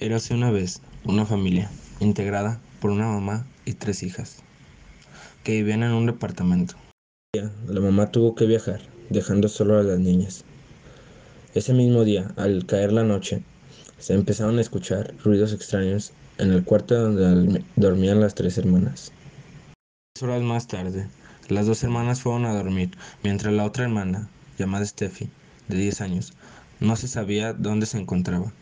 Érase una vez una familia integrada por una mamá y tres hijas que vivían en un departamento. La mamá tuvo que viajar, dejando solo a las niñas. Ese mismo día, al caer la noche, se empezaron a escuchar ruidos extraños en el cuarto donde dormían las tres hermanas. Tres horas más tarde, las dos hermanas fueron a dormir, mientras la otra hermana, llamada Steffi, de 10 años, no se sabía dónde se encontraba.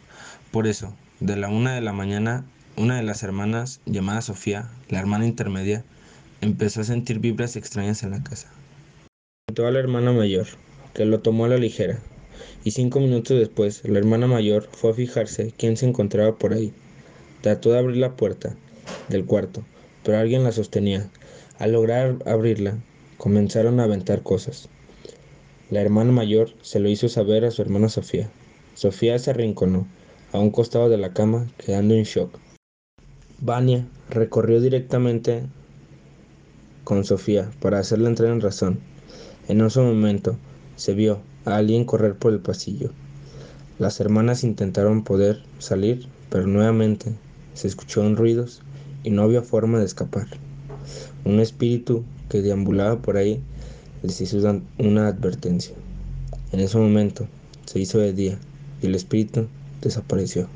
Por eso, de la una de la mañana, una de las hermanas, llamada Sofía, la hermana intermedia, empezó a sentir vibras extrañas en la casa. Contó a la hermana mayor, que lo tomó a la ligera, y cinco minutos después la hermana mayor fue a fijarse quién se encontraba por ahí. Trató de abrir la puerta del cuarto, pero alguien la sostenía. Al lograr abrirla, comenzaron a aventar cosas. La hermana mayor se lo hizo saber a su hermana Sofía. Sofía se arrinconó a un costado de la cama, quedando en shock. Vania recorrió directamente con Sofía para hacerle entrar en razón. En ese momento se vio a alguien correr por el pasillo. Las hermanas intentaron poder salir, pero nuevamente se escucharon ruidos y no había forma de escapar. Un espíritu que deambulaba por ahí les hizo una advertencia. En ese momento se hizo de día y el espíritu desapareció.